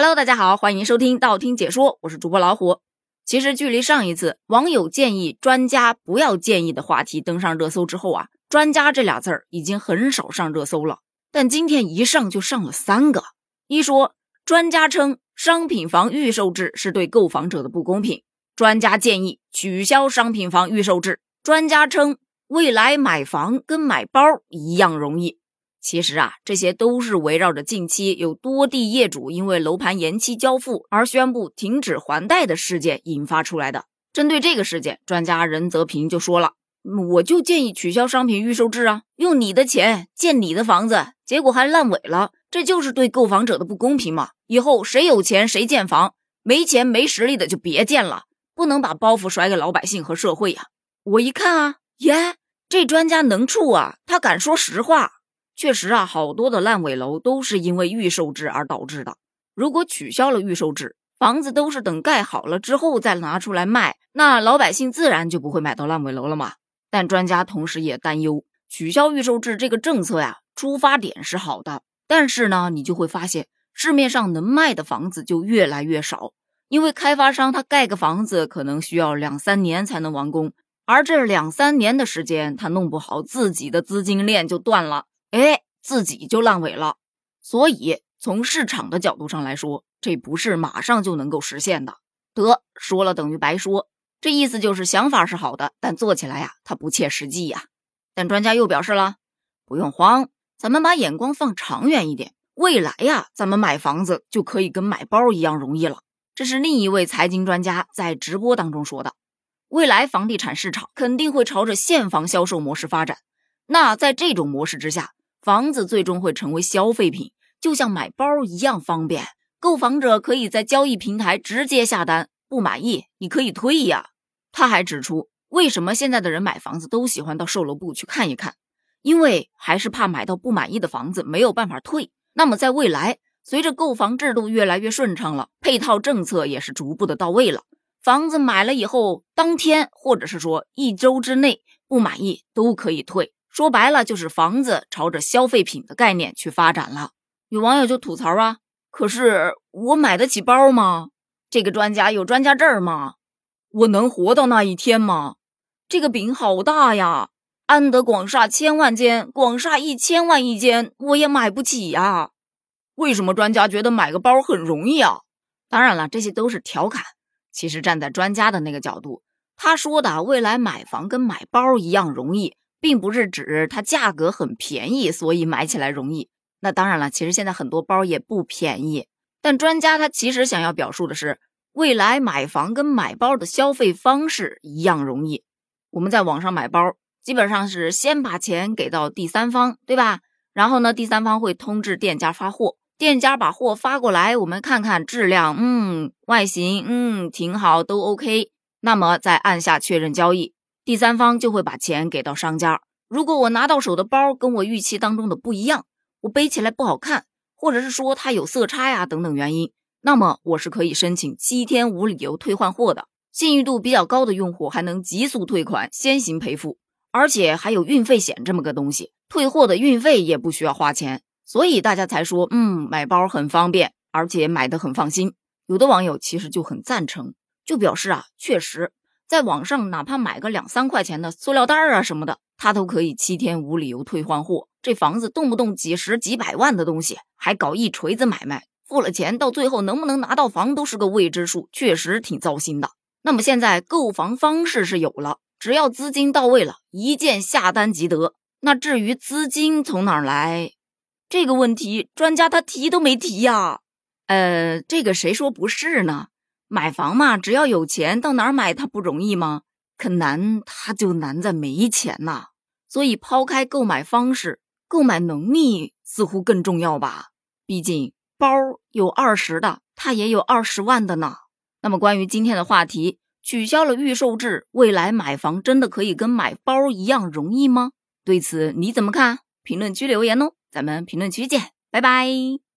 Hello，大家好，欢迎收听道听解说，我是主播老虎。其实距离上一次网友建议专家不要建议的话题登上热搜之后啊，专家这俩字儿已经很少上热搜了。但今天一上就上了三个。一说专家称商品房预售制是对购房者的不公平，专家建议取消商品房预售制。专家称未来买房跟买包一样容易。其实啊，这些都是围绕着近期有多地业主因为楼盘延期交付而宣布停止还贷的事件引发出来的。针对这个事件，专家任泽平就说了：“我就建议取消商品预售制啊，用你的钱建你的房子，结果还烂尾了，这就是对购房者的不公平嘛！以后谁有钱谁建房，没钱没实力的就别建了，不能把包袱甩给老百姓和社会呀！”我一看啊，耶，这专家能处啊，他敢说实话。确实啊，好多的烂尾楼都是因为预售制而导致的。如果取消了预售制，房子都是等盖好了之后再拿出来卖，那老百姓自然就不会买到烂尾楼了嘛。但专家同时也担忧，取消预售制这个政策呀，出发点是好的，但是呢，你就会发现市面上能卖的房子就越来越少，因为开发商他盖个房子可能需要两三年才能完工，而这两三年的时间他弄不好，自己的资金链就断了。哎，自己就烂尾了，所以从市场的角度上来说，这不是马上就能够实现的。得说了等于白说，这意思就是想法是好的，但做起来呀，它不切实际呀。但专家又表示了，不用慌，咱们把眼光放长远一点，未来呀，咱们买房子就可以跟买包一样容易了。这是另一位财经专家在直播当中说的，未来房地产市场肯定会朝着现房销售模式发展。那在这种模式之下，房子最终会成为消费品，就像买包一样方便。购房者可以在交易平台直接下单，不满意你可以退呀。他还指出，为什么现在的人买房子都喜欢到售楼部去看一看，因为还是怕买到不满意的房子没有办法退。那么在未来，随着购房制度越来越顺畅了，配套政策也是逐步的到位了，房子买了以后，当天或者是说一周之内不满意都可以退。说白了就是房子朝着消费品的概念去发展了。有网友就吐槽啊，可是我买得起包吗？这个专家有专家证吗？我能活到那一天吗？这个饼好大呀！安得广厦千万间，广厦一千万一间，我也买不起呀。为什么专家觉得买个包很容易啊？当然了，这些都是调侃。其实站在专家的那个角度，他说的未来买房跟买包一样容易。并不是指它价格很便宜，所以买起来容易。那当然了，其实现在很多包也不便宜。但专家他其实想要表述的是，未来买房跟买包的消费方式一样容易。我们在网上买包，基本上是先把钱给到第三方，对吧？然后呢，第三方会通知店家发货，店家把货发过来，我们看看质量，嗯，外形，嗯，挺好，都 OK。那么再按下确认交易。第三方就会把钱给到商家。如果我拿到手的包跟我预期当中的不一样，我背起来不好看，或者是说它有色差呀等等原因，那么我是可以申请七天无理由退换货的。信誉度比较高的用户还能急速退款，先行赔付，而且还有运费险这么个东西，退货的运费也不需要花钱，所以大家才说，嗯，买包很方便，而且买的很放心。有的网友其实就很赞成，就表示啊，确实。在网上，哪怕买个两三块钱的塑料袋啊什么的，他都可以七天无理由退换货。这房子动不动几十几百万的东西，还搞一锤子买卖，付了钱到最后能不能拿到房都是个未知数，确实挺糟心的。那么现在购房方式是有了，只要资金到位了，一键下单即得。那至于资金从哪儿来，这个问题专家他提都没提呀。呃，这个谁说不是呢？买房嘛，只要有钱，到哪儿买它不容易吗？可难，它就难在没钱呐。所以抛开购买方式，购买能力似乎更重要吧。毕竟包有二十的，它也有二十万的呢。那么关于今天的话题，取消了预售制，未来买房真的可以跟买包一样容易吗？对此你怎么看？评论区留言哦，咱们评论区见，拜拜。